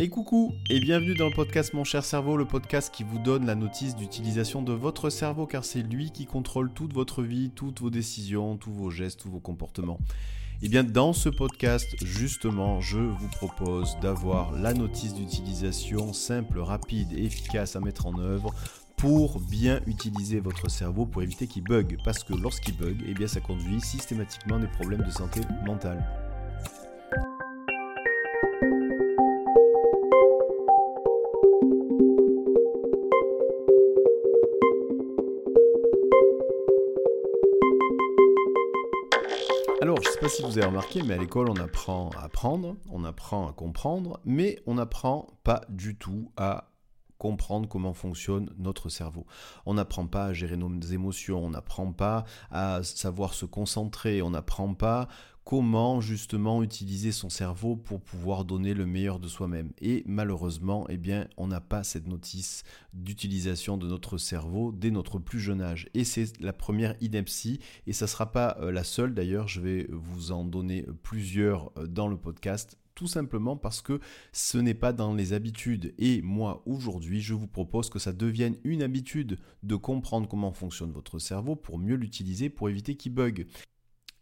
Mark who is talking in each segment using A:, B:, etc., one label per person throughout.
A: Et coucou et bienvenue dans le podcast Mon cher cerveau, le podcast qui vous donne la notice d'utilisation de votre cerveau car c'est lui qui contrôle toute votre vie, toutes vos décisions, tous vos gestes, tous vos comportements. Et bien dans ce podcast, justement, je vous propose d'avoir la notice d'utilisation simple, rapide et efficace à mettre en œuvre pour bien utiliser votre cerveau pour éviter qu'il bug parce que lorsqu'il bug, eh bien ça conduit systématiquement à des problèmes de santé mentale. Si vous avez remarqué, mais à l'école, on apprend à apprendre, on apprend à comprendre, mais on n'apprend pas du tout à comprendre comment fonctionne notre cerveau. On n'apprend pas à gérer nos émotions, on n'apprend pas à savoir se concentrer, on n'apprend pas comment justement utiliser son cerveau pour pouvoir donner le meilleur de soi-même. Et malheureusement, eh bien, on n'a pas cette notice d'utilisation de notre cerveau dès notre plus jeune âge. Et c'est la première ineptie, et ça ne sera pas euh, la seule d'ailleurs, je vais vous en donner plusieurs euh, dans le podcast tout simplement parce que ce n'est pas dans les habitudes. Et moi, aujourd'hui, je vous propose que ça devienne une habitude de comprendre comment fonctionne votre cerveau pour mieux l'utiliser, pour éviter qu'il bug.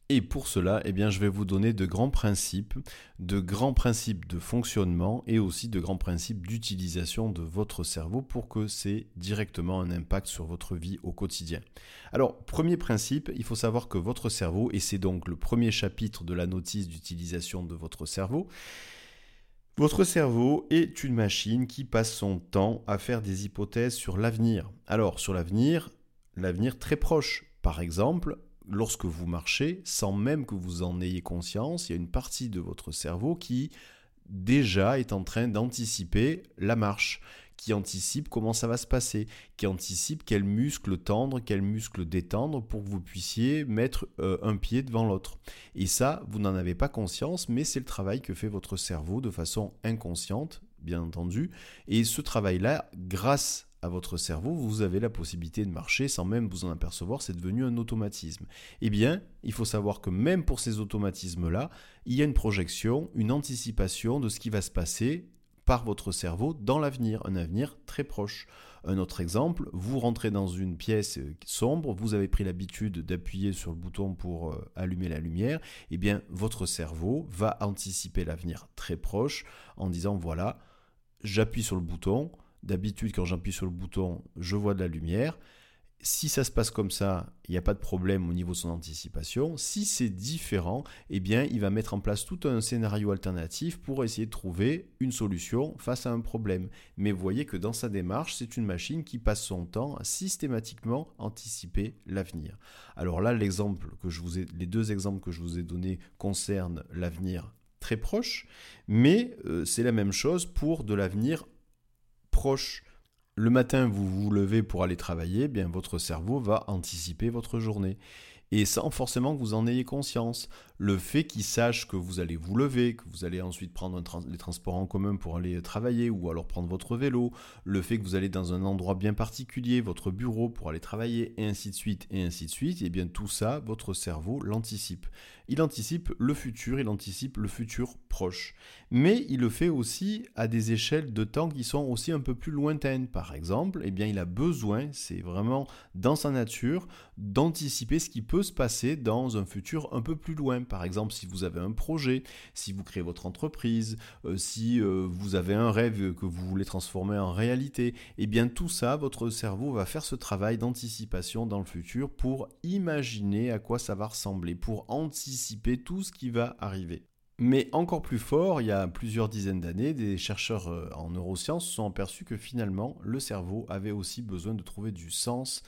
A: Et pour cela, eh je vais vous donner de grands principes, de grands principes de fonctionnement et aussi de grands principes d'utilisation de votre cerveau pour que c'est directement un impact sur votre vie au quotidien. Alors, premier principe, il faut savoir que votre cerveau, et c'est donc le premier chapitre de la notice d'utilisation de votre cerveau, votre cerveau est une machine qui passe son temps à faire des hypothèses sur l'avenir. Alors, sur l'avenir, l'avenir très proche. Par exemple, lorsque vous marchez, sans même que vous en ayez conscience, il y a une partie de votre cerveau qui déjà est en train d'anticiper la marche, qui anticipe comment ça va se passer, qui anticipe quel muscle tendre, quel muscle détendre pour que vous puissiez mettre euh, un pied devant l'autre. Et ça, vous n'en avez pas conscience, mais c'est le travail que fait votre cerveau de façon inconsciente, bien entendu. Et ce travail-là, grâce à votre cerveau, vous avez la possibilité de marcher sans même vous en apercevoir, c'est devenu un automatisme. Eh bien, il faut savoir que même pour ces automatismes-là, il y a une projection, une anticipation de ce qui va se passer par votre cerveau dans l'avenir, un avenir très proche. Un autre exemple, vous rentrez dans une pièce sombre, vous avez pris l'habitude d'appuyer sur le bouton pour euh, allumer la lumière, eh bien votre cerveau va anticiper l'avenir très proche en disant voilà, j'appuie sur le bouton, D'habitude, quand j'appuie sur le bouton, je vois de la lumière. Si ça se passe comme ça, il n'y a pas de problème au niveau de son anticipation. Si c'est différent, eh bien, il va mettre en place tout un scénario alternatif pour essayer de trouver une solution face à un problème. Mais vous voyez que dans sa démarche, c'est une machine qui passe son temps à systématiquement anticiper l'avenir. Alors là, les deux exemples que je vous ai donnés concernent l'avenir très proche, mais euh, c'est la même chose pour de l'avenir Le matin, vous vous levez pour aller travailler, eh bien votre cerveau va anticiper votre journée et sans forcément que vous en ayez conscience. Le fait qu'il sache que vous allez vous lever, que vous allez ensuite prendre les transports en commun pour aller travailler ou alors prendre votre vélo, le fait que vous allez dans un endroit bien particulier, votre bureau pour aller travailler et ainsi de suite et ainsi de suite, et eh bien tout ça, votre cerveau l'anticipe. Il anticipe le futur, il anticipe le futur proche. Mais il le fait aussi à des échelles de temps qui sont aussi un peu plus lointaines. Par exemple, eh bien il a besoin, c'est vraiment dans sa nature, d'anticiper ce qui peut se passer dans un futur un peu plus loin. Par exemple, si vous avez un projet, si vous créez votre entreprise, euh, si euh, vous avez un rêve que vous voulez transformer en réalité, eh bien tout ça, votre cerveau va faire ce travail d'anticipation dans le futur pour imaginer à quoi ça va ressembler, pour anticiper tout ce qui va arriver. Mais encore plus fort, il y a plusieurs dizaines d'années, des chercheurs euh, en neurosciences se sont aperçus que finalement, le cerveau avait aussi besoin de trouver du sens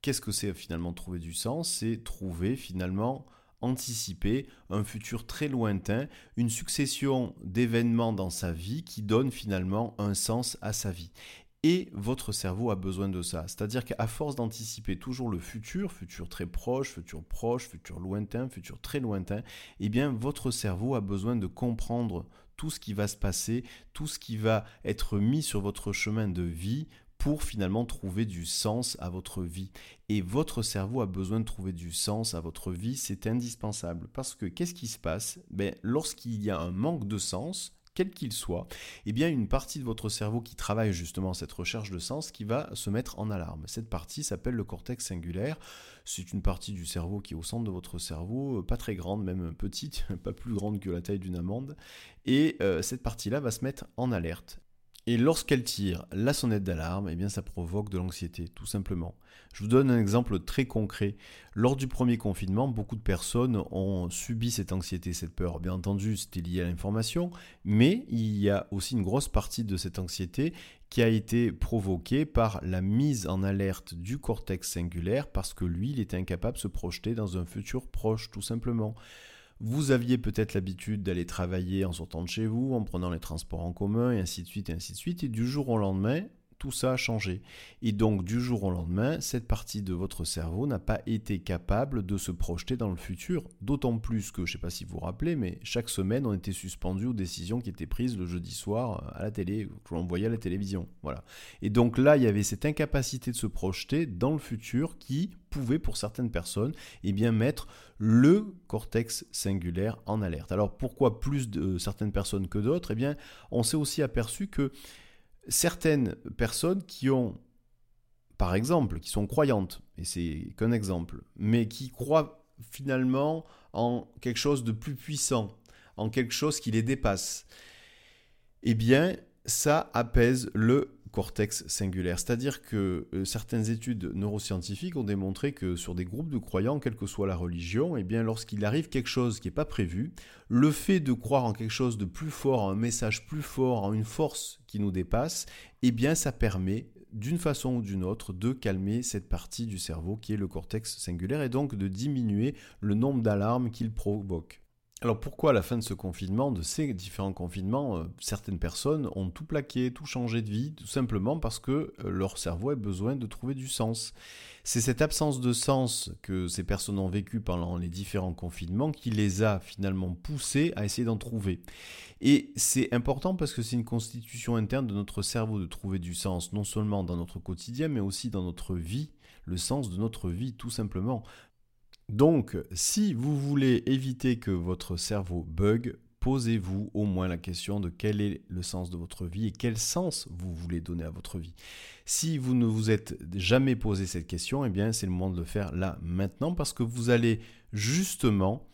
A: Qu'est-ce que c'est finalement trouver du sens? C'est trouver finalement anticiper un futur très lointain, une succession d'événements dans sa vie qui donnent finalement un sens à sa vie. Et votre cerveau a besoin de ça. C'est-à-dire qu'à force d'anticiper toujours le futur, futur très proche, futur proche, futur lointain, futur très lointain, eh bien votre cerveau a besoin de comprendre tout ce qui va se passer, tout ce qui va être mis sur votre chemin de vie pour finalement trouver du sens à votre vie. Et votre cerveau a besoin de trouver du sens à votre vie, c'est indispensable. Parce que qu'est-ce qui se passe? Ben, Lorsqu'il y a un manque de sens, quel qu'il soit, eh bien une partie de votre cerveau qui travaille justement cette recherche de sens qui va se mettre en alarme. Cette partie s'appelle le cortex singulaire. C'est une partie du cerveau qui est au centre de votre cerveau, euh, pas très grande, même petite, pas plus grande que la taille d'une amande. Et euh, cette partie-là va se mettre en alerte. Et lorsqu'elle tire la sonnette d'alarme, eh bien ça provoque de l'anxiété, tout simplement. Je vous donne un exemple très concret. Lors du premier confinement, beaucoup de personnes ont subi cette anxiété, cette peur. Bien entendu, c'était lié à l'information, mais il y a aussi une grosse partie de cette anxiété qui a été provoquée par la mise en alerte du cortex singulaire parce que lui, il était incapable de se projeter dans un futur proche, tout simplement. Vous aviez peut-être l'habitude d'aller travailler en sortant de chez vous, en prenant les transports en commun, et ainsi de suite, et ainsi de suite. Et du jour au lendemain, tout ça a changé. Et donc, du jour au lendemain, cette partie de votre cerveau n'a pas été capable de se projeter dans le futur. D'autant plus que, je ne sais pas si vous vous rappelez, mais chaque semaine, on était suspendu aux décisions qui étaient prises le jeudi soir à la télé, que l'on voyait à la télévision. Voilà. Et donc là, il y avait cette incapacité de se projeter dans le futur qui pouvait, pour certaines personnes, eh mettre le cortex singulaire en alerte. Alors, pourquoi plus de certaines personnes que d'autres? Eh bien, on s'est aussi aperçu que certaines personnes qui ont, par exemple, qui sont croyantes, et c'est qu'un exemple, mais qui croient finalement en quelque chose de plus puissant, en quelque chose qui les dépasse, eh bien, ça apaise le cortex singulaire. C'est-à-dire que euh, certaines études neuroscientifiques ont démontré que sur des groupes de croyants, quelle que soit la religion, eh bien lorsqu'il arrive quelque chose qui n'est pas prévu, le fait de croire en quelque chose de plus fort, un message plus fort, en une force qui nous dépasse, eh bien ça permet d'une façon ou d'une autre de calmer cette partie du cerveau qui est le cortex singulaire et donc de diminuer le nombre d'alarmes qu'il provoque. Alors pourquoi à la fin de ce confinement, de ces différents confinements, euh, certaines personnes ont tout plaqué, tout changé de vie, tout simplement parce que euh, leur cerveau a besoin de trouver du sens. C'est cette absence de sens que ces personnes ont vécu pendant les différents confinements qui les a finalement poussées à essayer d'en trouver. Et c'est important parce que c'est une constitution interne de notre cerveau de trouver du sens, non seulement dans notre quotidien, mais aussi dans notre vie, le sens de notre vie tout simplement. Donc, si vous voulez éviter que votre cerveau bug, posez-vous au moins la question de quel est le sens de votre vie et quel sens vous voulez donner à votre vie. Si vous ne vous êtes jamais posé cette question, eh bien c'est le moment de le faire là maintenant parce que vous allez justement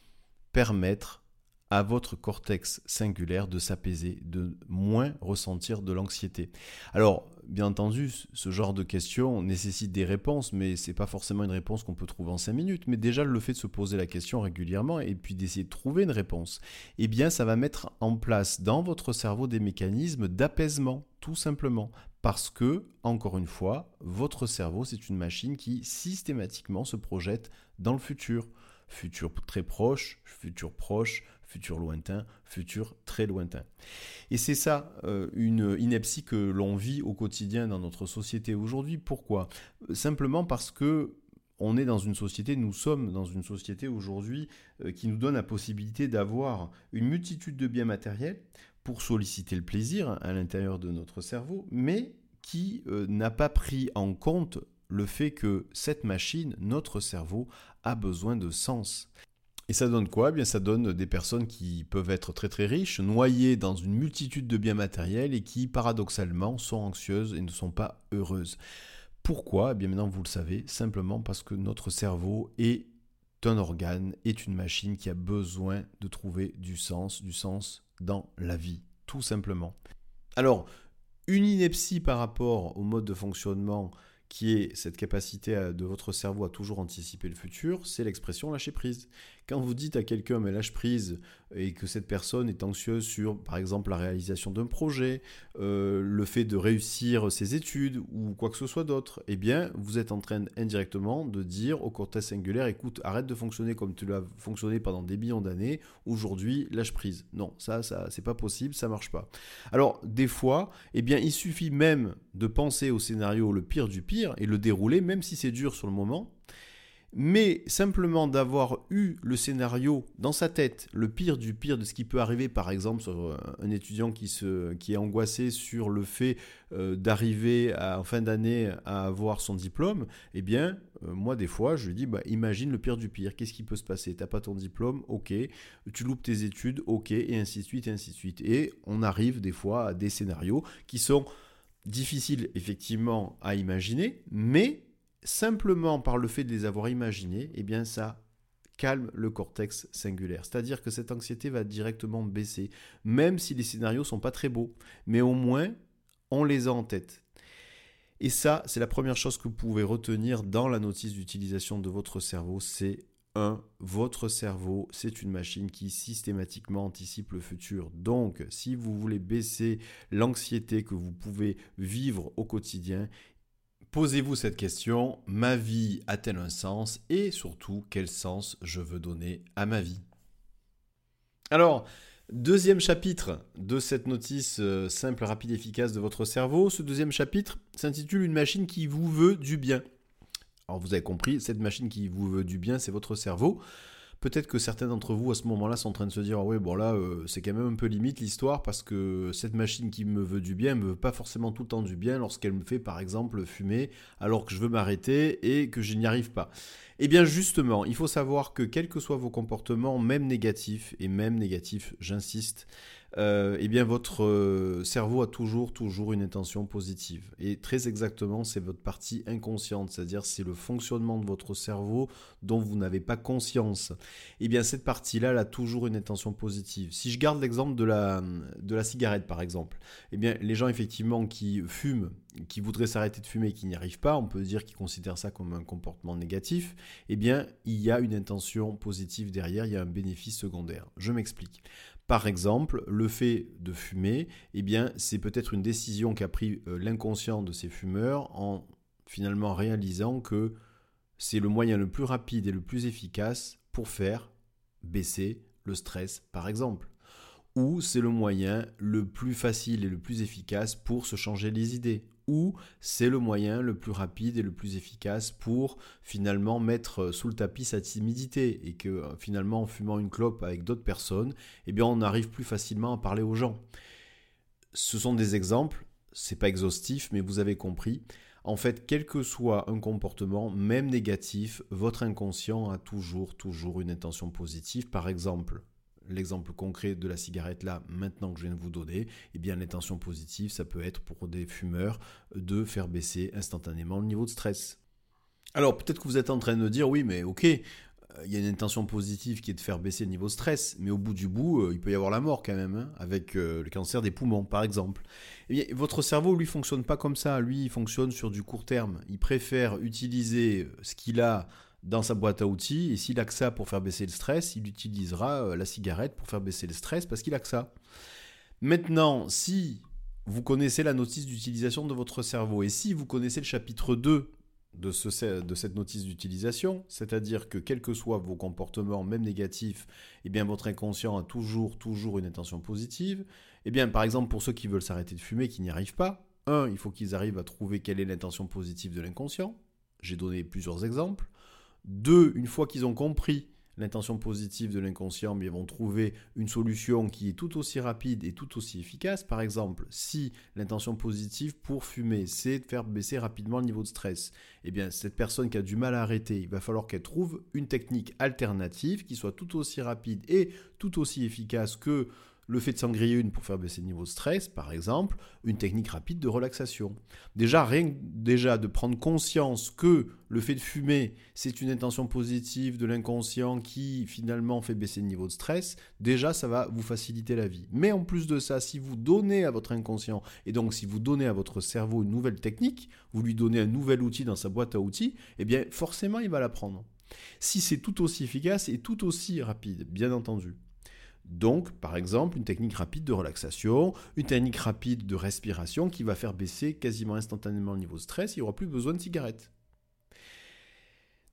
A: permettre à votre cortex singulaire de s'apaiser, de moins ressentir de l'anxiété. Alors, bien entendu, ce genre de questions nécessite des réponses, mais ce n'est pas forcément une réponse qu'on peut trouver en 5 minutes. Mais déjà, le fait de se poser la question régulièrement et puis d'essayer de trouver une réponse, eh bien, ça va mettre en place dans votre cerveau des mécanismes d'apaisement, tout simplement. Parce que, encore une fois, votre cerveau, c'est une machine qui systématiquement se projette dans le futur. Futur très proche, futur proche, futur lointain, futur très lointain. Et c'est ça, euh, une ineptie que l'on vit au quotidien dans notre société aujourd'hui. Pourquoi? Simplement parce que on est dans une société, nous sommes dans une société aujourd'hui euh, qui nous donne la possibilité d'avoir une multitude de biens matériels pour solliciter le plaisir à l'intérieur de notre cerveau, mais qui euh, n'a pas pris en compte le fait que cette machine, notre cerveau, a besoin de sens. Et ça donne quoi? Eh bien, Ça donne des personnes qui peuvent être très très riches, noyées dans une multitude de biens matériels et qui, paradoxalement, sont anxieuses et ne sont pas heureuses. Pourquoi? Eh bien maintenant vous le savez, simplement parce que notre cerveau est un organe, est une machine qui a besoin de trouver du sens, du sens dans la vie, tout simplement. Alors, une ineptie par rapport au mode de fonctionnement qui est cette capacité de votre cerveau à toujours anticiper le futur, c'est l'expression lâcher prise. Quand vous dites à quelqu'un mais lâche prise et que cette personne est anxieuse sur par exemple la réalisation d'un projet, euh, le fait de réussir ses études ou quoi que ce soit d'autre, eh bien vous êtes en train indirectement de dire au cortex singulaire écoute arrête de fonctionner comme tu l'as fonctionné pendant des millions d'années, aujourd'hui lâche prise. Non, ça ça c'est pas possible, ça marche pas. Alors des fois, eh bien il suffit même de penser au scénario le pire du pire et le dérouler même si c'est dur sur le moment Mais simplement d'avoir eu le scénario dans sa tête, le pire du pire de ce qui peut arriver, par exemple, sur euh, un étudiant qui, se, est angoissé sur le fait euh, d'arriver en fin d'année à avoir son diplôme, eh bien, euh, moi, des fois, je lui dis, bah, imagine le pire du pire, qu'est-ce qui peut se passer? T'as pas ton diplôme, ok, tu loupes tes études, ok, et ainsi de suite, et ainsi de suite. Et on arrive des fois à des scénarios qui sont difficiles, effectivement, à imaginer, mais simplement par le fait de les avoir imaginés, eh bien ça calme le cortex singulaire. C'est-à-dire que cette anxiété va directement baisser, même si les scénarios sont pas très beaux. Mais au moins, on les a en tête. Et ça, c'est la première chose que vous pouvez retenir dans la notice d'utilisation de votre cerveau, c'est 1. Votre cerveau, c'est une machine qui systématiquement anticipe le futur. Donc, si vous voulez baisser l'anxiété que vous pouvez vivre au quotidien, Posez-vous cette question, ma vie a-t-elle un sens et surtout quel sens je veux donner à ma vie? Alors, deuxième chapitre de cette notice euh, simple, rapide, efficace de votre cerveau. Ce deuxième chapitre s'intitule Une machine qui vous veut du bien. Alors vous avez compris, cette machine qui vous veut du bien, c'est votre cerveau. Peut-être que certains d'entre vous à ce moment-là sont en train de se dire ah oui bon là euh, c'est quand même un peu limite l'histoire parce que cette machine qui me veut du bien me veut pas forcément tout le temps du bien lorsqu'elle me fait par exemple fumer alors que je veux m'arrêter et que je n'y arrive pas. Eh bien justement, il faut savoir que quels que soient vos comportements, même négatifs, et même négatifs, j'insiste, euh, eh bien votre euh, cerveau a toujours, toujours une intention positive. Et très exactement, c'est votre partie inconsciente, c'est-à-dire c'est le fonctionnement de votre cerveau dont vous n'avez pas conscience. Eh bien cette partie-là, elle a toujours une intention positive. Si je garde l'exemple de la, de la cigarette, par exemple, eh bien les gens effectivement qui fument, qui voudraient s'arrêter de fumer et qui n'y arrivent pas, on peut dire qu'ils considèrent ça comme un comportement négatif, eh bien il y a une intention positive derrière, il y a un bénéfice secondaire. Je m'explique. Par exemple, le fait de fumer, eh bien, c'est peut-être une décision qu'a pris euh, l'inconscient de ces fumeurs en finalement réalisant que c'est le moyen le plus rapide et le plus efficace pour faire baisser le stress, par exemple. Ou c'est le moyen le plus facile et le plus efficace pour se changer les idées ou c'est le moyen le plus rapide et le plus efficace pour finalement mettre sous le tapis sa timidité et que euh, finalement en fumant une clope avec d'autres personnes, eh bien on arrive plus facilement à parler aux gens. Ce sont des exemples, c'est pas exhaustif mais vous avez compris. En fait, quel que soit un comportement, même négatif, votre inconscient a toujours, toujours une intention positive. Par exemple, l'exemple concret de la cigarette là, maintenant que je viens de vous donner, eh bien l'intention positive, ça peut être pour des fumeurs de faire baisser instantanément le niveau de stress. Alors peut-être que vous êtes en train de dire oui, mais ok, euh, il y a une intention positive qui est de faire baisser le niveau de stress, mais au bout du bout, euh, il peut y avoir la mort quand même, hein, avec euh, le cancer des poumons par exemple. Eh votre cerveau, lui, fonctionne pas comme ça. Lui, il fonctionne sur du court terme. Il préfère utiliser ce qu'il a dans sa boîte à outils. Et s'il a que ça pour faire baisser le stress, il utilisera euh, la cigarette pour faire baisser le stress parce qu'il a que ça. Maintenant, si vous connaissez la notice d'utilisation de votre cerveau et si vous connaissez le chapitre 2 de, ce, de cette notice d'utilisation, c'est-à-dire que quels que soient vos comportements, même négatifs, eh bien votre inconscient a toujours, toujours une intention positive. Eh bien, par exemple, pour ceux qui veulent s'arrêter de fumer, qui n'y arrivent pas, un, il faut qu'ils arrivent à trouver quelle est l'intention positive de l'inconscient. J'ai donné plusieurs exemples. Deux, une fois qu'ils ont compris l'intention positive de l'inconscient, ils vont trouver une solution qui est tout aussi rapide et tout aussi efficace. Par exemple, si l'intention positive pour fumer, c'est de faire baisser rapidement le niveau de stress, eh bien, cette personne qui a du mal à arrêter, il va falloir qu'elle trouve une technique alternative qui soit tout aussi rapide et tout aussi efficace que le fait de s'en griller une pour faire baisser le niveau de stress, par exemple, une technique rapide de relaxation. Déjà, rien déjà de prendre conscience que le fait de fumer, c'est une intention positive de l'inconscient qui finalement fait baisser le niveau de stress, déjà ça va vous faciliter la vie. Mais en plus de ça, si vous donnez à votre inconscient, et donc si vous donnez à votre cerveau une nouvelle technique, vous lui donnez un nouvel outil dans sa boîte à outils, eh bien forcément il va l'apprendre. Si c'est tout aussi efficace et tout aussi rapide, bien entendu. Donc, par exemple, une technique rapide de relaxation, une technique rapide de respiration qui va faire baisser quasiment instantanément le niveau de stress, il n'y aura plus besoin de cigarettes.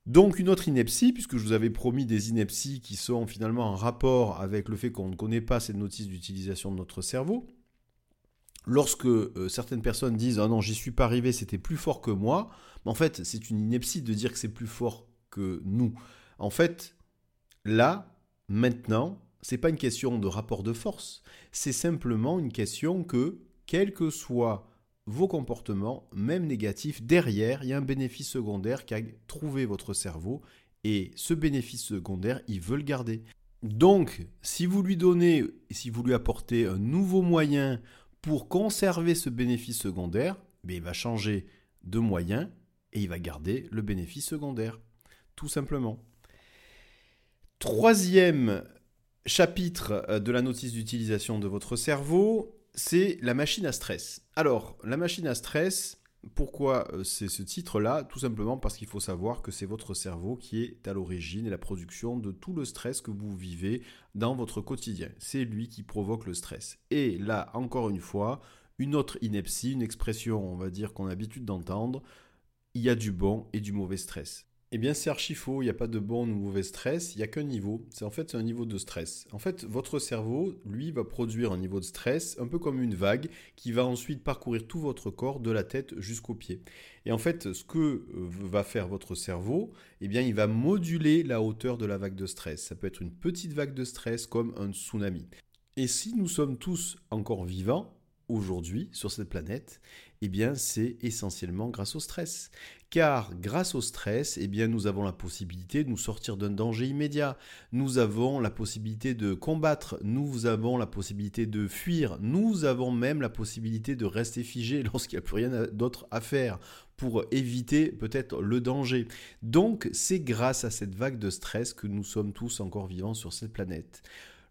A: Donc une autre ineptie, puisque je vous avais promis des inepties qui sont finalement en rapport avec le fait qu'on ne connaît pas cette notice d'utilisation de notre cerveau. Lorsque euh, certaines personnes disent ⁇ Ah non, j'y suis pas arrivé, c'était plus fort que moi ⁇ en fait, c'est une ineptie de dire que c'est plus fort que nous. En fait, là, maintenant, c'est pas une question de rapport de force, c'est simplement une question que, quels que soient vos comportements, même négatifs, derrière, il y a un bénéfice secondaire qu'a trouvé votre cerveau, et ce bénéfice secondaire, il veut le garder. Donc, si vous lui donnez, si vous lui apportez un nouveau moyen pour conserver ce bénéfice secondaire, ben, il va changer de moyen et il va garder le bénéfice secondaire. Tout simplement. Troisième chapitre euh, de la notice d'utilisation de votre cerveau, c'est la machine à stress. Alors, la machine à stress, pourquoi euh, c'est ce titre-là? Tout simplement parce qu'il faut savoir que c'est votre cerveau qui est à l'origine et la production de tout le stress que vous vivez dans votre quotidien. C'est lui qui provoque le stress. Et là, encore une fois, une autre ineptie, une expression, on va dire, qu'on a l'habitude d'entendre, il y a du bon et du mauvais stress. Eh bien, c'est archi faux. Il n'y a pas de bon ou mauvais stress. Il n'y a qu'un niveau. C'est en fait un niveau de stress. En fait, votre cerveau, lui, va produire un niveau de stress, un peu comme une vague, qui va ensuite parcourir tout votre corps, de la tête jusqu'aux pieds. Et en fait, ce que euh, va faire votre cerveau, eh bien, il va moduler la hauteur de la vague de stress. Ça peut être une petite vague de stress comme un tsunami. Et si nous sommes tous encore vivants, aujourd'hui sur cette planète, eh bien c'est essentiellement grâce au stress. Car grâce au stress, eh nous avons la possibilité de nous sortir d'un danger immédiat. Nous avons la possibilité de combattre, nous avons la possibilité de fuir, nous avons même la possibilité de rester figé lorsqu'il n'y a plus rien d'autre à faire pour éviter peut-être le danger. Donc c'est grâce à cette vague de stress que nous sommes tous encore vivants sur cette planète.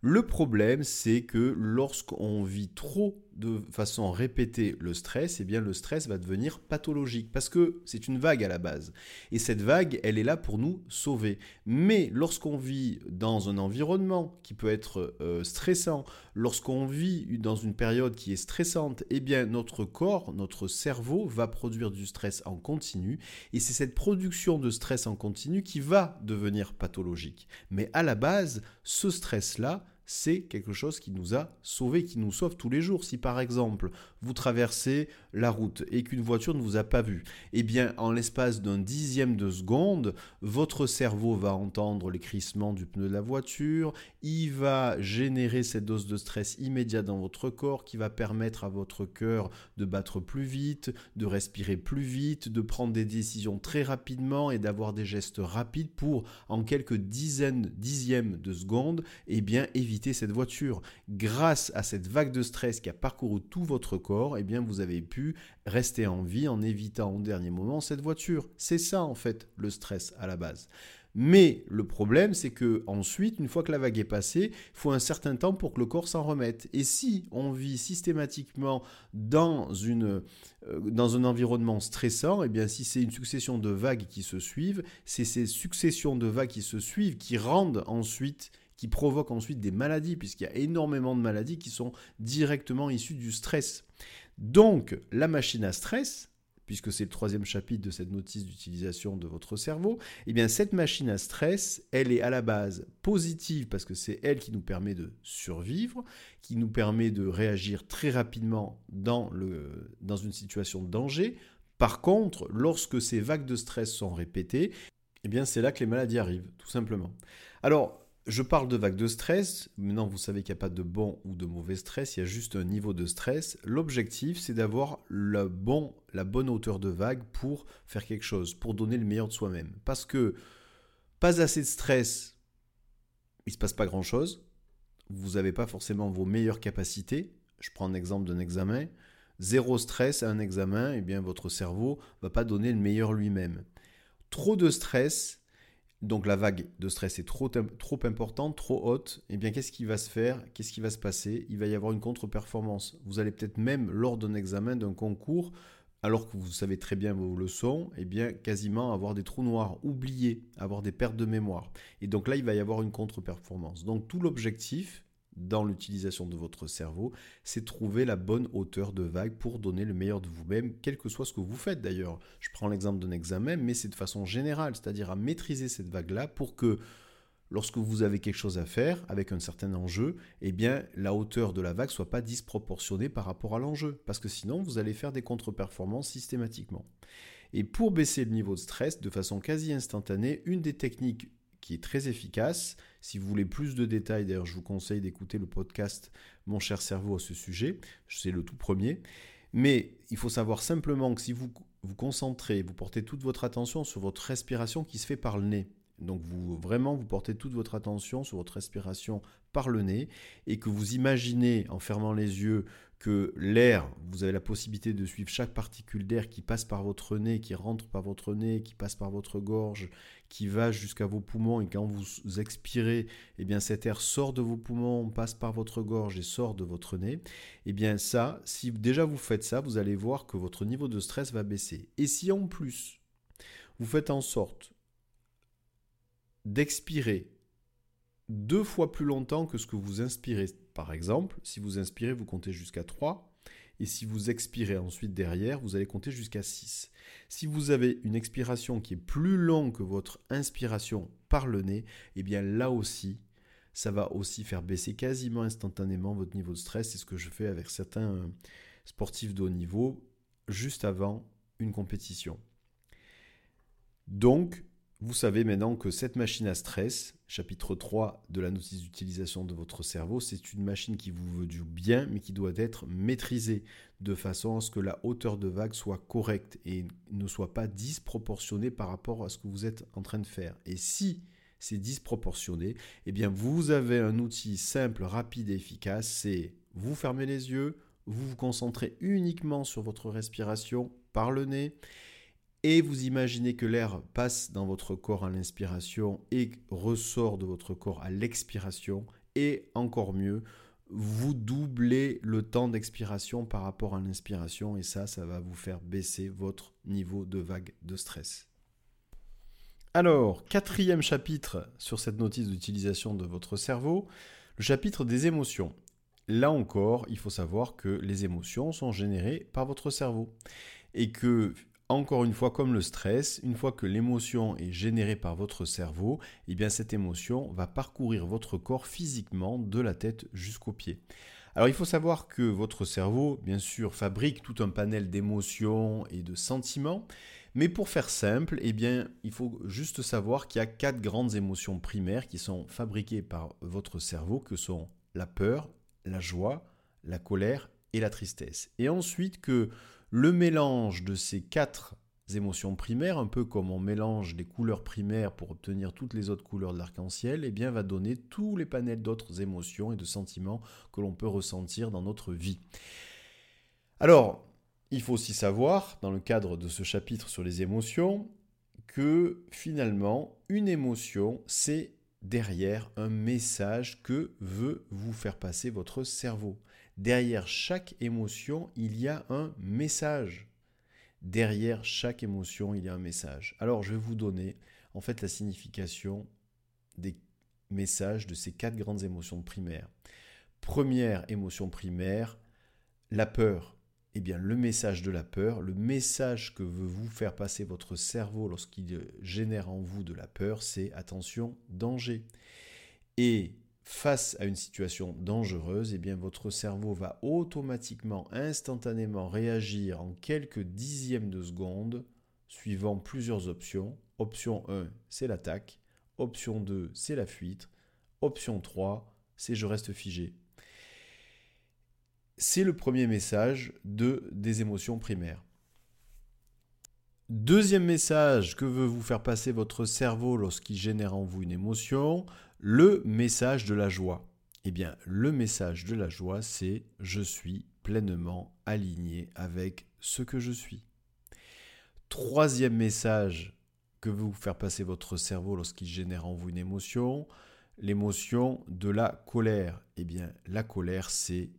A: Le problème, c'est que lorsqu'on vit trop de façon répétée le stress, eh bien le stress va devenir pathologique parce que c'est une vague à la base. Et cette vague, elle est là pour nous sauver. Mais lorsqu'on vit dans un environnement qui peut être euh, stressant, lorsqu'on vit dans une période qui est stressante, eh bien notre corps, notre cerveau va produire du stress en continu et c'est cette production de stress en continu qui va devenir pathologique. Mais à la base, ce stress-là, c'est quelque chose qui nous a sauvés, qui nous sauve tous les jours. Si par exemple vous traversez la route et qu'une voiture ne vous a pas vu, eh bien en l'espace d'un dixième de seconde, votre cerveau va entendre les crissements du pneu de la voiture, il va générer cette dose de stress immédiat dans votre corps qui va permettre à votre cœur de battre plus vite, de respirer plus vite, de prendre des décisions très rapidement et d'avoir des gestes rapides pour en quelques dizaines, dixièmes de secondes, eh bien éviter cette voiture. Grâce à cette vague de stress qui a parcouru tout votre corps, eh bien vous avez pu rester en vie en évitant au dernier moment cette voiture. C'est ça en fait le stress à la base. Mais le problème, c'est que ensuite, une fois que la vague est passée, il faut un certain temps pour que le corps s'en remette. Et si on vit systématiquement dans, une, euh, dans un environnement stressant, et eh bien si c'est une succession de vagues qui se suivent, c'est ces successions de vagues qui se suivent qui rendent ensuite qui provoque ensuite des maladies, puisqu'il y a énormément de maladies qui sont directement issues du stress. Donc, la machine à stress, puisque c'est le troisième chapitre de cette notice d'utilisation de votre cerveau, eh bien cette machine à stress, elle est à la base positive parce que c'est elle qui nous permet de survivre, qui nous permet de réagir très rapidement dans, une situation de danger. Par contre, lorsque ces vagues de stress sont répétées, eh bien c'est là que les maladies arrivent, tout simplement. Alors, je parle de vagues de stress. Maintenant, vous savez qu'il n'y a pas de bon ou de mauvais stress, il y a juste un niveau de stress. L'objectif, c'est d'avoir la bonne hauteur de vague pour faire quelque chose, pour donner le meilleur de soi-même. Parce que pas assez de stress, il ne se passe pas grand-chose. Vous n'avez pas forcément vos meilleures capacités. Je prends un exemple d'un examen. Zéro stress à un examen, eh bien votre cerveau va pas donner le meilleur lui-même. Trop de stress, donc la vague de stress est trop, trop importante, trop haute, et eh bien qu'est-ce qui va se faire? Qu'est-ce qui va se passer? Il va y avoir une contre-performance. Vous allez peut-être même lors d'un examen, d'un concours, alors que vous savez très bien vos leçons, et eh bien quasiment avoir des trous noirs, oublier, avoir des pertes de mémoire. Et donc là, il va y avoir une contre-performance. Donc tout l'objectif, dans l'utilisation de votre cerveau, c'est trouver la bonne hauteur de vague pour donner le meilleur de vous-même, quel que soit ce que vous faites d'ailleurs. Je prends l'exemple d'un examen, mais c'est de façon générale, c'est-à-dire à maîtriser cette vague-là pour que lorsque vous avez quelque chose à faire avec un certain enjeu, eh bien la hauteur de la vague soit pas disproportionnée par rapport à l'enjeu, parce que sinon vous allez faire des contre-performances systématiquement. Et pour baisser le niveau de stress de façon quasi instantanée, une des techniques qui est très efficace, si vous voulez plus de détails, d'ailleurs je vous conseille d'écouter le podcast Mon cher cerveau à ce sujet, c'est le tout premier, mais il faut savoir simplement que si vous vous concentrez, vous portez toute votre attention sur votre respiration qui se fait par le nez, donc vraiment vous portez toute votre attention sur votre respiration par le nez et que vous imaginez en fermant les yeux que l'air, vous avez la possibilité de suivre chaque particule d'air qui passe par votre nez, qui rentre par votre nez, qui passe par votre gorge, qui va jusqu'à vos poumons et quand vous expirez, eh bien cet air sort de vos poumons, passe par votre gorge et sort de votre nez. Eh bien ça, si déjà vous faites ça, vous allez voir que votre niveau de stress va baisser. Et si en plus vous faites en sorte d'expirer deux fois plus longtemps que ce que vous inspirez. Par exemple, si vous inspirez, vous comptez jusqu'à 3. Et si vous expirez ensuite derrière, vous allez compter jusqu'à 6. Si vous avez une expiration qui est plus longue que votre inspiration par le nez, eh bien là aussi, ça va aussi faire baisser quasiment instantanément votre niveau de stress. C'est ce que je fais avec certains sportifs de haut niveau juste avant une compétition. Donc, vous savez maintenant que cette machine à stress, chapitre 3 de la notice d'utilisation de votre cerveau, c'est une machine qui vous veut du bien, mais qui doit être maîtrisée de façon à ce que la hauteur de vague soit correcte et ne soit pas disproportionnée par rapport à ce que vous êtes en train de faire. Et si c'est disproportionné, eh bien vous avez un outil simple, rapide et efficace, c'est vous fermez les yeux, vous vous concentrez uniquement sur votre respiration par le nez et vous imaginez que l'air passe dans votre corps à l'inspiration et ressort de votre corps à l'expiration, et encore mieux, vous doublez le temps d'expiration par rapport à l'inspiration, et ça, ça va vous faire baisser votre niveau de vague de stress. Alors, quatrième chapitre sur cette notice d'utilisation de votre cerveau, le chapitre des émotions. Là encore, il faut savoir que les émotions sont générées par votre cerveau et que encore une fois, comme le stress, une fois que l'émotion est générée par votre cerveau, eh bien cette émotion va parcourir votre corps physiquement de la tête jusqu'aux pieds. Alors il faut savoir que votre cerveau, bien sûr, fabrique tout un panel d'émotions et de sentiments, mais pour faire simple, eh bien, il faut juste savoir qu'il y a quatre grandes émotions primaires qui sont fabriquées par votre cerveau, que sont la peur, la joie, la colère et la tristesse. Et ensuite que le mélange de ces quatre émotions primaires, un peu comme on mélange les couleurs primaires pour obtenir toutes les autres couleurs de l'arc-en-ciel, eh bien va donner tous les panels d'autres émotions et de sentiments que l'on peut ressentir dans notre vie. Alors, il faut aussi savoir, dans le cadre de ce chapitre sur les émotions, que finalement, une émotion, c'est derrière un message que veut vous faire passer votre cerveau. Derrière chaque émotion, il y a un message. Derrière chaque émotion, il y a un message. Alors, je vais vous donner en fait la signification des messages de ces quatre grandes émotions primaires. Première émotion primaire, la peur. Eh bien, le message de la peur, le message que veut vous faire passer votre cerveau lorsqu'il génère en vous de la peur, c'est attention, danger. Et face à une situation dangereuse, eh votre cerveau va automatiquement, instantanément réagir en quelques dixièmes de seconde, suivant plusieurs options. Option 1, c'est l'attaque. Option 2, c'est la fuite. Option 3, c'est je reste figé. C'est le premier message de, des émotions primaires. Deuxième message que veut vous faire passer votre cerveau lorsqu'il génère en vous une émotion, le message de la joie. Eh bien, le message de la joie, c'est je suis pleinement aligné avec ce que je suis. Troisième message que veut vous faire passer votre cerveau lorsqu'il génère en vous une émotion, l'émotion de la colère. Eh bien, la colère, c'est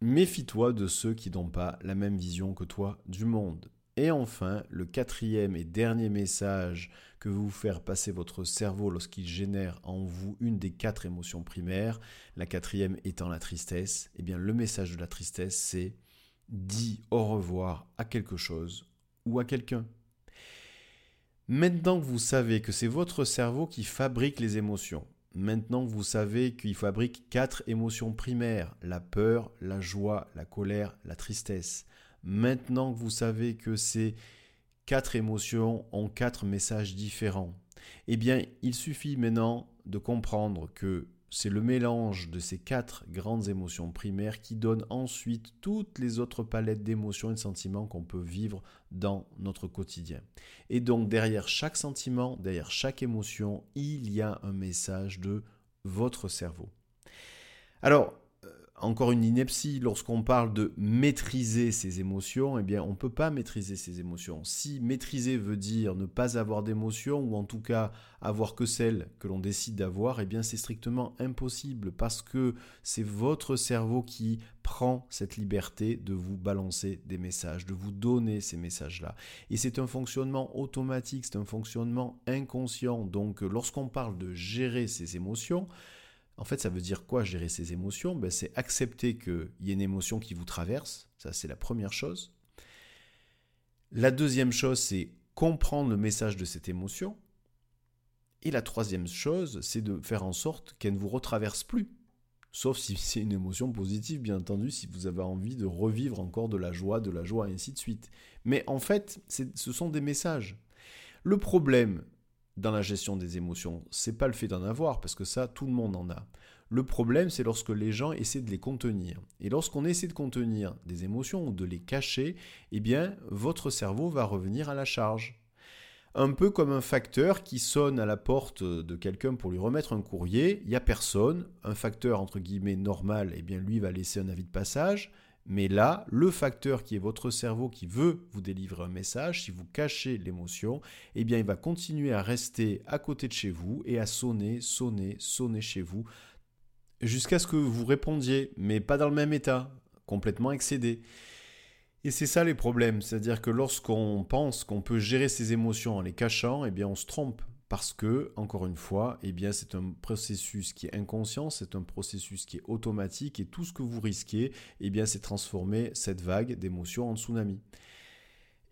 A: méfie-toi de ceux qui n'ont pas la même vision que toi du monde. Et enfin, le quatrième et dernier message que vous faire passer votre cerveau lorsqu'il génère en vous une des quatre émotions primaires, la quatrième étant la tristesse, eh bien le message de la tristesse c'est dis au revoir à quelque chose ou à quelqu'un. Maintenant que vous savez que c'est votre cerveau qui fabrique les émotions, maintenant que vous savez qu'il fabrique quatre émotions primaires, la peur, la joie, la colère, la tristesse, maintenant que vous savez que ces quatre émotions ont quatre messages différents. Eh bien, il suffit maintenant de comprendre que c'est le mélange de ces quatre grandes émotions primaires qui donne ensuite toutes les autres palettes d'émotions et de sentiments qu'on peut vivre dans notre quotidien. Et donc derrière chaque sentiment, derrière chaque émotion, il y a un message de votre cerveau. Alors, encore une ineptie, lorsqu'on parle de maîtriser ses émotions, eh bien, on ne peut pas maîtriser ses émotions. Si maîtriser veut dire ne pas avoir d'émotions, ou en tout cas avoir que celles que l'on décide d'avoir, eh bien, c'est strictement impossible, parce que c'est votre cerveau qui prend cette liberté de vous balancer des messages, de vous donner ces messages-là. Et c'est un fonctionnement automatique, c'est un fonctionnement inconscient. Donc, lorsqu'on parle de gérer ses émotions, en fait, ça veut dire quoi gérer ses émotions? Ben, C'est accepter qu'il y ait une émotion qui vous traverse, ça c'est la première chose. La deuxième chose, c'est comprendre le message de cette émotion. Et la troisième chose, c'est de faire en sorte qu'elle ne vous retraverse plus. Sauf si c'est une émotion positive, bien entendu, si vous avez envie de revivre encore de la joie, de la joie, ainsi de suite. Mais en fait, ce sont des messages. Le problème, dans la gestion des émotions. C'est pas le fait d'en avoir, parce que ça, tout le monde en a. Le problème, c'est lorsque les gens essaient de les contenir. Et lorsqu'on essaie de contenir des émotions ou de les cacher, eh bien, votre cerveau va revenir à la charge. Un peu comme un facteur qui sonne à la porte de quelqu'un pour lui remettre un courrier, il n'y a personne, un facteur entre guillemets normal, eh bien lui va laisser un avis de passage, mais là, le facteur qui est votre cerveau qui veut vous délivrer un message, si vous cachez l'émotion, eh bien il va continuer à rester à côté de chez vous et à sonner, sonner, sonner chez vous jusqu'à ce que vous répondiez, mais pas dans le même état, complètement excédé. Et c'est ça les problèmes, c'est-à-dire que lorsqu'on pense qu'on peut gérer ses émotions en les cachant, eh bien on se trompe parce que, encore une fois, eh c'est un processus qui est inconscient, c'est un processus qui est automatique, et tout ce que vous risquez, eh bien, c'est transformer cette vague d'émotions en tsunami.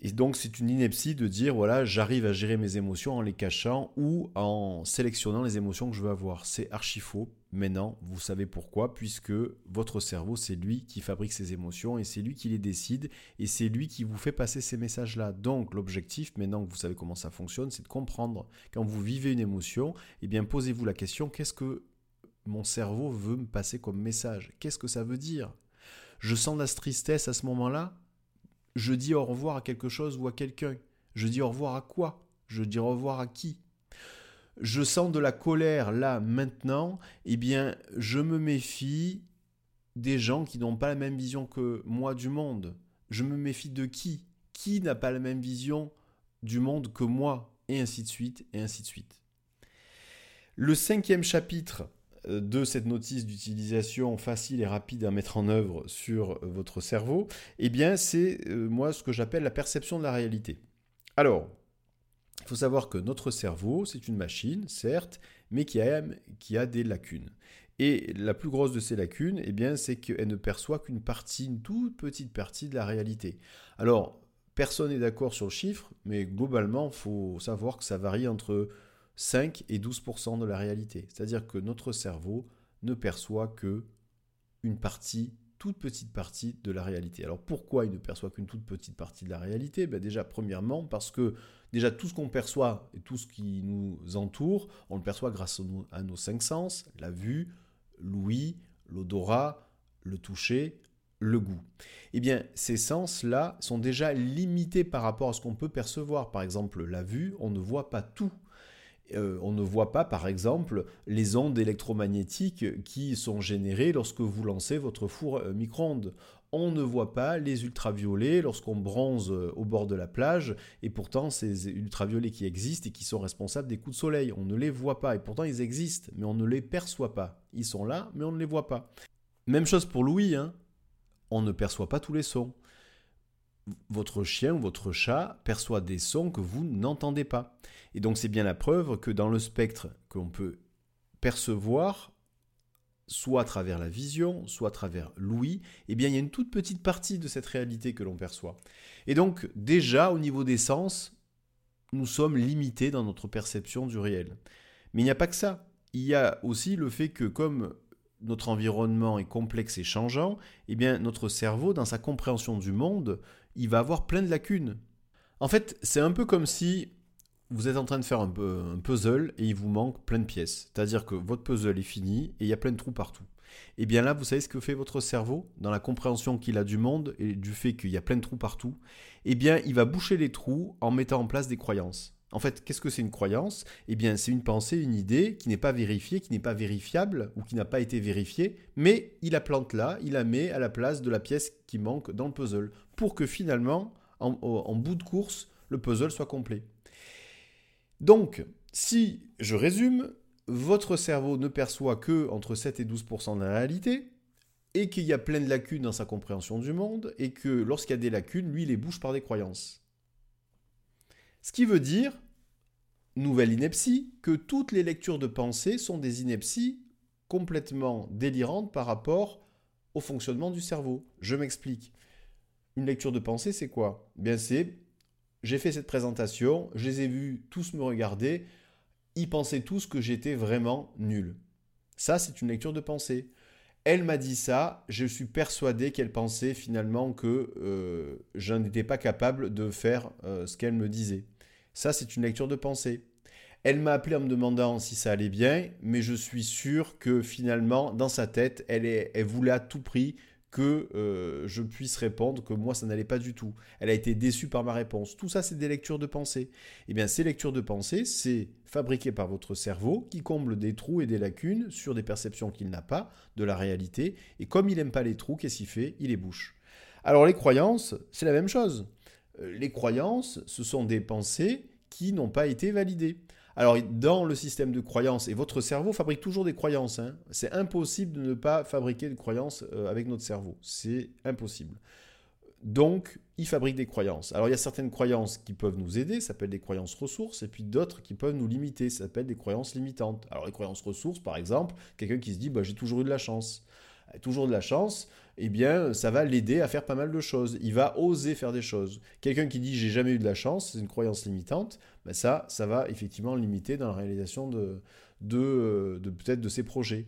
A: Et donc, c'est une ineptie de dire, voilà, j'arrive à gérer mes émotions en les cachant ou en sélectionnant les émotions que je veux avoir. C'est archi faux. Maintenant, vous savez pourquoi, puisque votre cerveau, c'est lui qui fabrique ses émotions et c'est lui qui les décide et c'est lui qui vous fait passer ces messages-là. Donc, l'objectif, maintenant que vous savez comment ça fonctionne, c'est de comprendre quand vous vivez une émotion, eh bien, posez-vous la question, qu'est-ce que mon cerveau veut me passer comme message? Qu'est-ce que ça veut dire? Je sens la tristesse à ce moment-là? Je dis au revoir à quelque chose ou à quelqu'un. Je dis au revoir à quoi? Je dis au revoir à qui? Je sens de la colère là maintenant, eh bien, je me méfie des gens qui n'ont pas la même vision que moi du monde. Je me méfie de qui? Qui n'a pas la même vision du monde que moi? Et ainsi de suite, et ainsi de suite. Le cinquième chapitre de cette notice d'utilisation facile et rapide à mettre en œuvre sur votre cerveau, eh bien c'est euh, moi ce que j'appelle la perception de la réalité. Alors, il faut savoir que notre cerveau, c'est une machine, certes, mais qui a, qui a des lacunes. Et la plus grosse de ces lacunes, eh bien, c'est qu'elle ne perçoit qu'une partie, une toute petite partie de la réalité. Alors, personne n'est d'accord sur le chiffre, mais globalement, il faut savoir que ça varie entre 5 et 12% de la réalité. C'est-à-dire que notre cerveau ne perçoit que une partie, toute petite partie de la réalité. Alors pourquoi il ne perçoit qu'une toute petite partie de la réalité? Ben Déjà, premièrement, parce que déjà tout ce qu'on perçoit et tout ce qui nous entoure, on le perçoit grâce à nos cinq sens, la vue, l'ouïe, l'odorat, le toucher, le goût. Eh bien, ces sens-là sont déjà limités par rapport à ce qu'on peut percevoir. Par exemple, la vue, on ne voit pas tout. Euh, on ne voit pas, par exemple, les ondes électromagnétiques qui sont générées lorsque vous lancez votre four euh, micro-ondes. On ne voit pas les ultraviolets lorsqu'on bronze euh, au bord de la plage, et pourtant ces ultraviolets qui existent et qui sont responsables des coups de soleil, on ne les voit pas, et pourtant ils existent, mais on ne les perçoit pas. Ils sont là, mais on ne les voit pas. Même chose pour Louis, hein. on ne perçoit pas tous les sons votre chien ou votre chat perçoit des sons que vous n'entendez pas. Et donc c'est bien la preuve que dans le spectre qu'on peut percevoir, soit à travers la vision, soit à travers l'ouïe, eh bien il y a une toute petite partie de cette réalité que l'on perçoit. Et donc déjà au niveau des sens, nous sommes limités dans notre perception du réel. Mais il n'y a pas que ça. Il y a aussi le fait que comme notre environnement est complexe et changeant, eh bien notre cerveau, dans sa compréhension du monde, il va avoir plein de lacunes. En fait, c'est un peu comme si vous êtes en train de faire un, puzzle et il vous manque plein de pièces. C'est-à-dire que votre puzzle est fini et il y a plein de trous partout. Et eh bien là, vous savez ce que fait votre cerveau dans la compréhension qu'il a du monde et du fait qu'il y a plein de trous partout? Eh bien, il va boucher les trous en mettant en place des croyances. En fait, qu'est-ce que c'est une croyance? Eh bien, c'est une pensée, une idée qui n'est pas vérifiée, qui n'est pas vérifiable ou qui n'a pas été vérifiée, mais il la plante là, il la met à la place de la pièce qui manque dans le puzzle, pour que finalement, en, bout de course, le puzzle soit complet. Donc, si je résume, votre cerveau ne perçoit que entre 7 et 12% de la réalité, et qu'il y a plein de lacunes dans sa compréhension du monde, et que lorsqu'il y a des lacunes, lui, il les bouge par des croyances. Ce qui veut dire, nouvelle ineptie, que toutes les lectures de pensée sont des inepties complètement délirantes par rapport au fonctionnement du cerveau. Je m'explique. Une lecture de pensée, c'est quoi? Bien, c'est j'ai fait cette présentation, je les ai vus tous me regarder, ils pensaient tous que j'étais vraiment nul. Ça, c'est une lecture de pensée. Elle m'a dit ça, je suis persuadé qu'elle pensait finalement que euh, je n'étais pas capable de faire euh, ce qu'elle me disait. Ça, c'est une lecture de pensée. Elle m'a appelé en me demandant si ça allait bien, mais je suis sûr que finalement, dans sa tête, elle, elle voulait à tout prix que euh, je puisse répondre que moi ça n'allait pas du tout. Elle a été déçue par ma réponse. Tout ça c'est des lectures de pensée. Eh bien ces lectures de pensée, c'est fabriqué par votre cerveau qui comble des trous et des lacunes sur des perceptions qu'il n'a pas de la réalité. Et comme il n'aime pas les trous, qu'est-ce qu'il fait? Il les bouche. Alors les croyances, c'est la même chose. Euh, les croyances, ce sont des pensées qui n'ont pas été validées. Alors, dans le système de croyances, et votre cerveau fabrique toujours des croyances, hein. c'est impossible de ne pas fabriquer de croyances euh, avec notre cerveau. C'est impossible. Donc, il fabrique des croyances. Alors, il y a certaines croyances qui peuvent nous aider, ça s'appelle des croyances ressources, et puis d'autres qui peuvent nous limiter, ça s'appelle des croyances limitantes. Alors, les croyances ressources, par exemple, quelqu'un qui se dit bah, j'ai toujours eu de la chance toujours de la chance, eh bien, ça va l'aider à faire pas mal de choses. Il va oser faire des choses. Quelqu'un qui dit j'ai jamais eu de la chance, c'est une croyance limitante, ben ça, ça va effectivement limiter dans la réalisation de, de, peut-être de ses projets.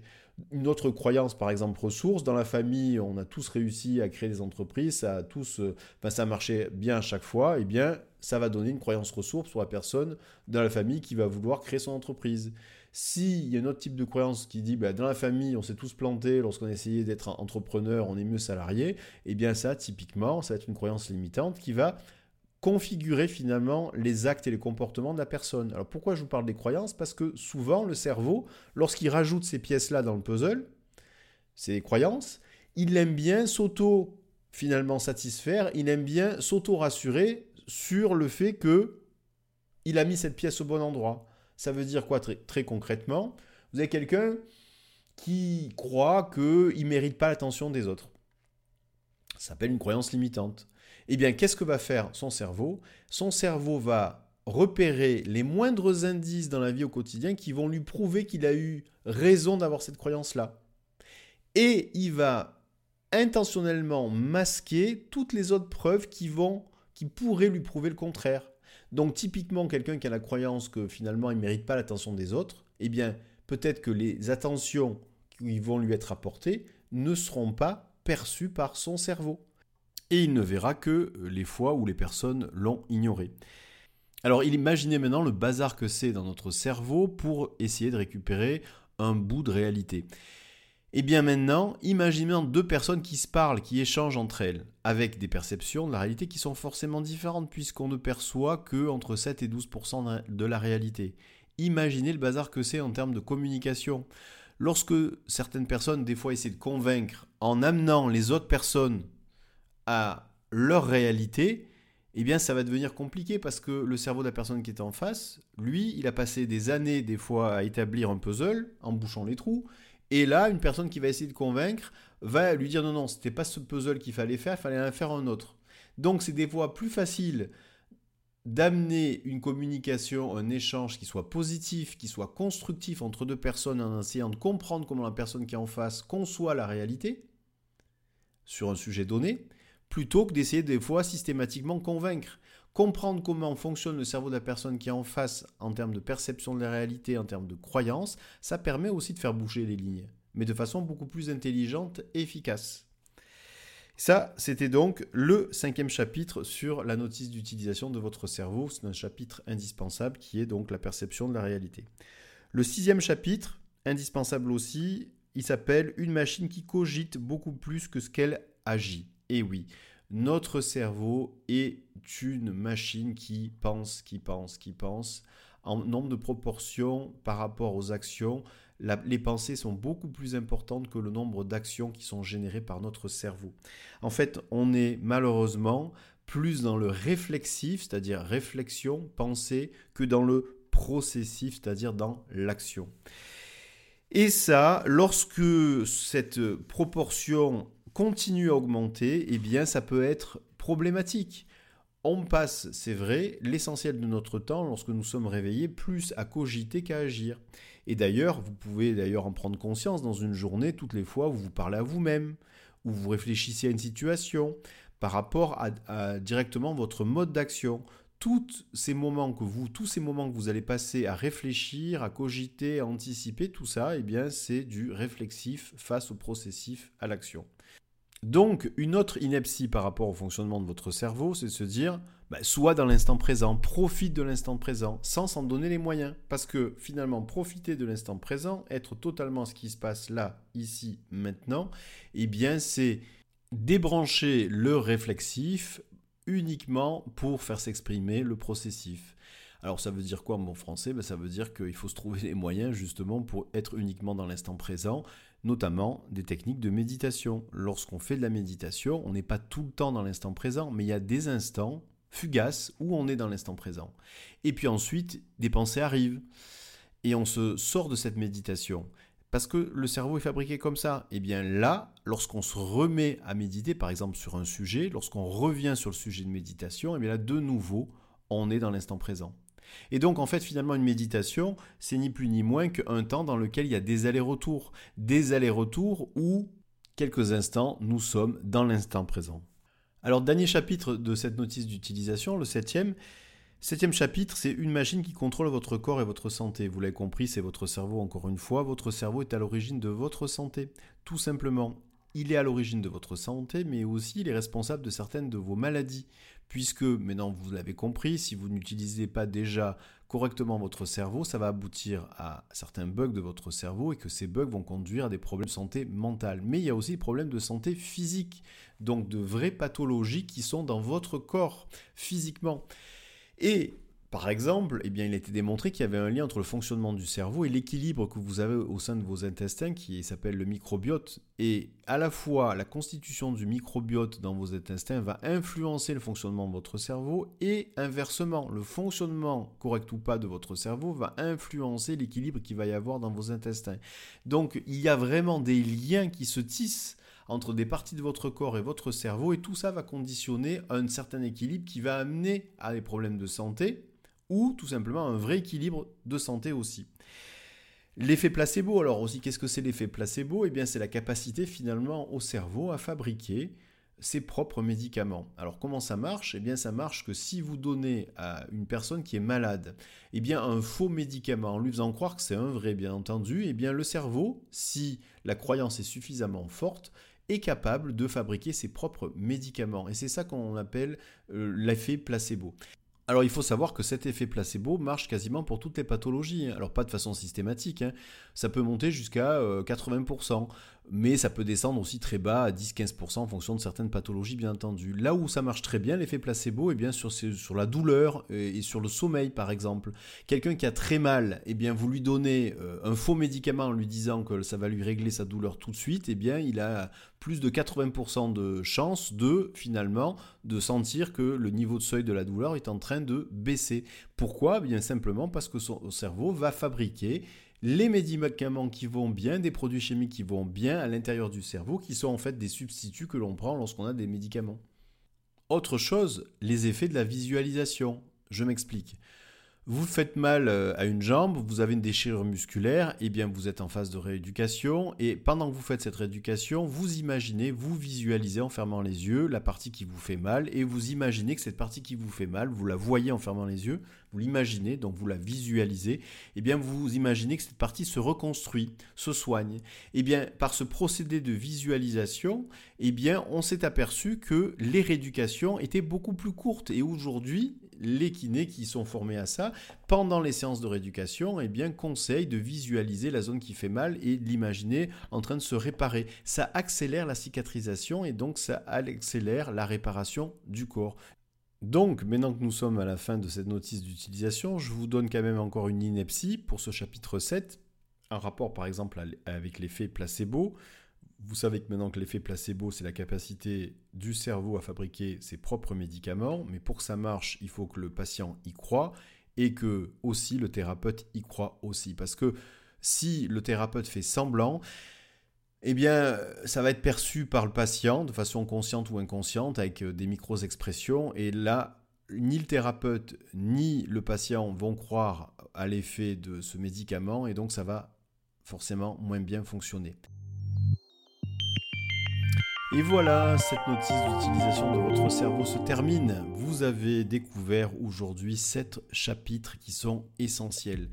A: Une autre croyance, par exemple, ressources. Dans la famille, on a tous réussi à créer des entreprises, ça a tous, ben, ça marchait bien à chaque fois. Eh bien, ça va donner une croyance ressource pour la personne dans la famille qui va vouloir créer son entreprise. S'il y a un autre type de croyance qui dit bah, dans la famille, on s'est tous plantés lorsqu'on a essayé d'être entrepreneur, on est mieux salarié, eh bien ça, typiquement, ça va être une croyance limitante qui va configurer finalement les actes et les comportements de la personne. Alors pourquoi je vous parle des croyances? Parce que souvent, le cerveau, lorsqu'il rajoute ces pièces-là dans le puzzle, ces croyances, il aime bien s'auto finalement satisfaire, il aime bien s'auto-rassurer sur le fait que il a mis cette pièce au bon endroit. Ça veut dire quoi très, concrètement? Vous avez quelqu'un qui croit qu'il ne mérite pas l'attention des autres. Ça s'appelle une croyance limitante. Eh bien, qu'est-ce que va faire son cerveau? Son cerveau va repérer les moindres indices dans la vie au quotidien qui vont lui prouver qu'il a eu raison d'avoir cette croyance-là. Et il va intentionnellement masquer toutes les autres preuves qui vont qui pourraient lui prouver le contraire. Donc typiquement, quelqu'un qui a la croyance que finalement il ne mérite pas l'attention des autres, eh bien peut-être que les attentions qui vont lui être apportées ne seront pas perçues par son cerveau. Et il ne verra que les fois où les personnes l'ont ignoré. Alors imaginez maintenant le bazar que c'est dans notre cerveau pour essayer de récupérer un bout de réalité. Et eh bien maintenant, imaginez deux personnes qui se parlent, qui échangent entre elles, avec des perceptions de la réalité qui sont forcément différentes, puisqu'on ne perçoit que entre 7 et 12% de la réalité. Imaginez le bazar que c'est en termes de communication. Lorsque certaines personnes, des fois, essaient de convaincre en amenant les autres personnes à leur réalité, eh bien, ça va devenir compliqué parce que le cerveau de la personne qui est en face, lui, il a passé des années, des fois, à établir un puzzle en bouchant les trous. Et là, une personne qui va essayer de convaincre va lui dire non, non, c'était pas ce puzzle qu'il fallait faire, il fallait en faire un autre. Donc c'est des fois plus facile d'amener une communication, un échange qui soit positif, qui soit constructif entre deux personnes en essayant de comprendre comment la personne qui est en face conçoit la réalité sur un sujet donné, plutôt que d'essayer des fois systématiquement convaincre comprendre comment fonctionne le cerveau de la personne qui est en face en termes de perception de la réalité, en termes de croyance, ça permet aussi de faire bouger les lignes, mais de façon beaucoup plus intelligente et efficace. Ça, c'était donc le cinquième chapitre sur la notice d'utilisation de votre cerveau. C'est un chapitre indispensable qui est donc la perception de la réalité. Le sixième chapitre, indispensable aussi, il s'appelle Une machine qui cogite beaucoup plus que ce qu'elle agit. Et oui, notre cerveau est une machine qui pense, qui pense, qui pense en nombre de proportions par rapport aux actions les pensées sont beaucoup plus importantes que le nombre d'actions qui sont générées par notre cerveau. En fait, on est malheureusement plus dans le réflexif, c'est-à-dire réflexion, pensée, que dans le processif, c'est-à-dire dans l'action. Et ça, lorsque cette proportion continue à augmenter, eh bien, ça peut être problématique. On passe, c'est vrai, l'essentiel de notre temps, lorsque nous sommes réveillés, plus à cogiter qu'à agir. Et d'ailleurs, vous pouvez d'ailleurs en prendre conscience dans une journée, toutes les fois où vous parlez à vous-même, où vous réfléchissez à une situation, par rapport à, directement votre mode d'action. Tous ces moments que vous, tous ces moments que vous allez passer à réfléchir, à cogiter, à anticiper, tout ça, eh bien, c'est du réflexif face au processif, à l'action. Donc, une autre ineptie par rapport au fonctionnement de votre cerveau, c'est de se dire, bah, soit dans l'instant présent, profite de l'instant présent, sans s'en donner les moyens. Parce que finalement, profiter de l'instant présent, être totalement ce qui se passe là, ici, maintenant, eh bien, c'est débrancher le réflexif uniquement pour faire s'exprimer le processif. Alors ça veut dire quoi en bon français? Ben, Ça veut dire qu'il faut se trouver les moyens justement pour être uniquement dans l'instant présent notamment des techniques de méditation. Lorsqu'on fait de la méditation, on n'est pas tout le temps dans l'instant présent, mais il y a des instants fugaces où on est dans l'instant présent. Et puis ensuite, des pensées arrivent. Et on se sort de cette méditation. Parce que le cerveau est fabriqué comme ça. Et eh bien là, lorsqu'on se remet à méditer, par exemple sur un sujet, lorsqu'on revient sur le sujet de méditation, et eh bien là, de nouveau, on est dans l'instant présent. Et donc en fait finalement une méditation, c'est ni plus ni moins qu'un temps dans lequel il y a des allers-retours. Des allers-retours où quelques instants nous sommes dans l'instant présent. Alors dernier chapitre de cette notice d'utilisation, le septième. Septième chapitre, c'est une machine qui contrôle votre corps et votre santé. Vous l'avez compris, c'est votre cerveau encore une fois. Votre cerveau est à l'origine de votre santé, tout simplement. Il est à l'origine de votre santé, mais aussi il est responsable de certaines de vos maladies puisque maintenant vous l'avez compris, si vous n'utilisez pas déjà correctement votre cerveau, ça va aboutir à certains bugs de votre cerveau et que ces bugs vont conduire à des problèmes de santé mentale. Mais il y a aussi des problèmes de santé physique, donc de vraies pathologies qui sont dans votre corps physiquement. Et par exemple, eh bien, il a été démontré qu'il y avait un lien entre le fonctionnement du cerveau et l'équilibre que vous avez au sein de vos intestins qui s'appelle le microbiote. Et à la fois, la constitution du microbiote dans vos intestins va influencer le fonctionnement de votre cerveau et inversement, le fonctionnement correct ou pas de votre cerveau va influencer l'équilibre qu'il va y avoir dans vos intestins. Donc, il y a vraiment des liens qui se tissent entre des parties de votre corps et votre cerveau et tout ça va conditionner un certain équilibre qui va amener à des problèmes de santé ou tout simplement un vrai équilibre de santé aussi. L'effet placebo, alors aussi, qu'est-ce que c'est l'effet placebo? Eh bien, c'est la capacité finalement au cerveau à fabriquer ses propres médicaments. Alors comment ça marche? Eh bien ça marche que si vous donnez à une personne qui est malade, eh bien un faux médicament en lui faisant croire que c'est un vrai bien entendu, eh bien le cerveau, si la croyance est suffisamment forte, est capable de fabriquer ses propres médicaments. Et c'est ça qu'on appelle euh, l'effet placebo. Alors il faut savoir que cet effet placebo marche quasiment pour toutes les pathologies. Hein. Alors pas de façon systématique, hein. ça peut monter jusqu'à 80%, euh, mais ça peut descendre aussi très bas à 10-15% en fonction de certaines pathologies bien entendu. Là où ça marche très bien l'effet placebo, eh bien sur, la douleur et sur le sommeil par exemple. Quelqu'un qui a très mal, eh bien vous lui donnez euh, un faux médicament en lui disant que ça va lui régler sa douleur tout de suite, eh bien il a plus de 80% de chances de finalement de sentir que le niveau de seuil de la douleur est en train de baisser. Pourquoi? Bien simplement parce que son cerveau va fabriquer les médicaments qui vont bien, des produits chimiques qui vont bien à l'intérieur du cerveau, qui sont en fait des substituts que l'on prend lorsqu'on a des médicaments. Autre chose, les effets de la visualisation. Je m'explique. Vous faites mal euh, à une jambe, vous avez une déchirure musculaire, et eh bien vous êtes en phase de rééducation et pendant que vous faites cette rééducation, vous imaginez, vous visualisez en fermant les yeux la partie qui vous fait mal et vous imaginez que cette partie qui vous fait mal, vous la voyez en fermant les yeux, vous l'imaginez, donc vous la visualisez, et eh bien vous imaginez que cette partie se reconstruit, se soigne. Et eh bien par ce procédé de visualisation, et bien on s'est aperçu que les rééducations étaient beaucoup plus courtes et aujourd'hui, les kinés qui sont formés à ça, pendant les séances de rééducation, eh bien, conseillent de visualiser la zone qui fait mal et de l'imaginer en train de se réparer. Ça accélère la cicatrisation et donc ça accélère la réparation du corps. Donc, maintenant que nous sommes à la fin de cette notice d'utilisation, je vous donne quand même encore une ineptie pour ce chapitre 7, un rapport par exemple avec l'effet placebo. Vous savez que maintenant que l'effet placebo, c'est la capacité du cerveau à fabriquer ses propres médicaments, mais pour que ça marche, il faut que le patient y croit et que aussi le thérapeute y croit aussi. Parce que si le thérapeute fait semblant, eh bien, ça va être perçu par le patient de façon consciente ou inconsciente avec des micro-expressions. Et là, ni le thérapeute ni le patient vont croire à l'effet de ce médicament et donc ça va forcément moins bien fonctionner. Et voilà, cette notice d'utilisation de votre cerveau se termine. Vous avez découvert aujourd'hui sept chapitres qui sont essentiels.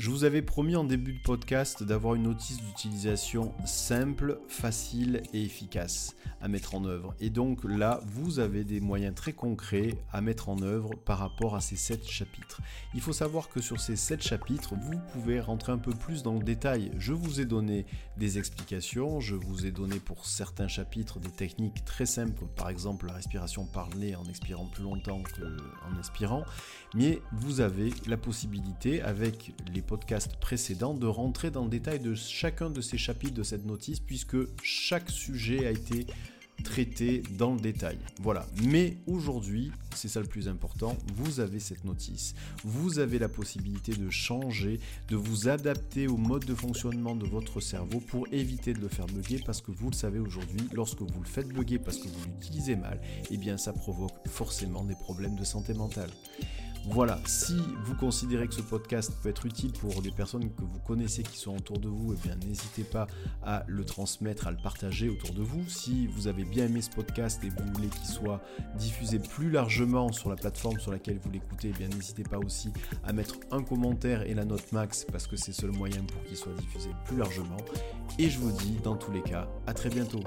A: Je vous avais promis en début de podcast d'avoir une notice d'utilisation simple, facile et efficace à mettre en œuvre. Et donc là, vous avez des moyens très concrets à mettre en œuvre par rapport à ces 7 chapitres. Il faut savoir que sur ces 7 chapitres, vous pouvez rentrer un peu plus dans le détail. Je vous ai donné des explications, je vous ai donné pour certains chapitres des techniques très simples, par exemple la respiration par le nez en expirant plus longtemps qu'en inspirant. Mais vous avez la possibilité avec les podcast précédent de rentrer dans le détail de chacun de ces chapitres de cette notice puisque chaque sujet a été traité dans le détail. Voilà. Mais aujourd'hui, c'est ça le plus important, vous avez cette notice. Vous avez la possibilité de changer, de vous adapter au mode de fonctionnement de votre cerveau pour éviter de le faire bugger parce que vous le savez aujourd'hui, lorsque vous le faites bugger parce que vous l'utilisez mal, eh bien ça provoque forcément des problèmes de santé mentale. Voilà, si vous considérez que ce podcast peut être utile pour des personnes que vous connaissez qui sont autour de vous, eh bien n'hésitez pas à le transmettre, à le partager autour de vous. Si vous avez bien aimé ce podcast et vous voulez qu'il soit diffusé plus largement sur la plateforme sur laquelle vous l'écoutez, eh bien n'hésitez pas aussi à mettre un commentaire et la note max parce que c'est le seul moyen pour qu'il soit diffusé plus largement. Et je vous dis dans tous les cas, à très bientôt.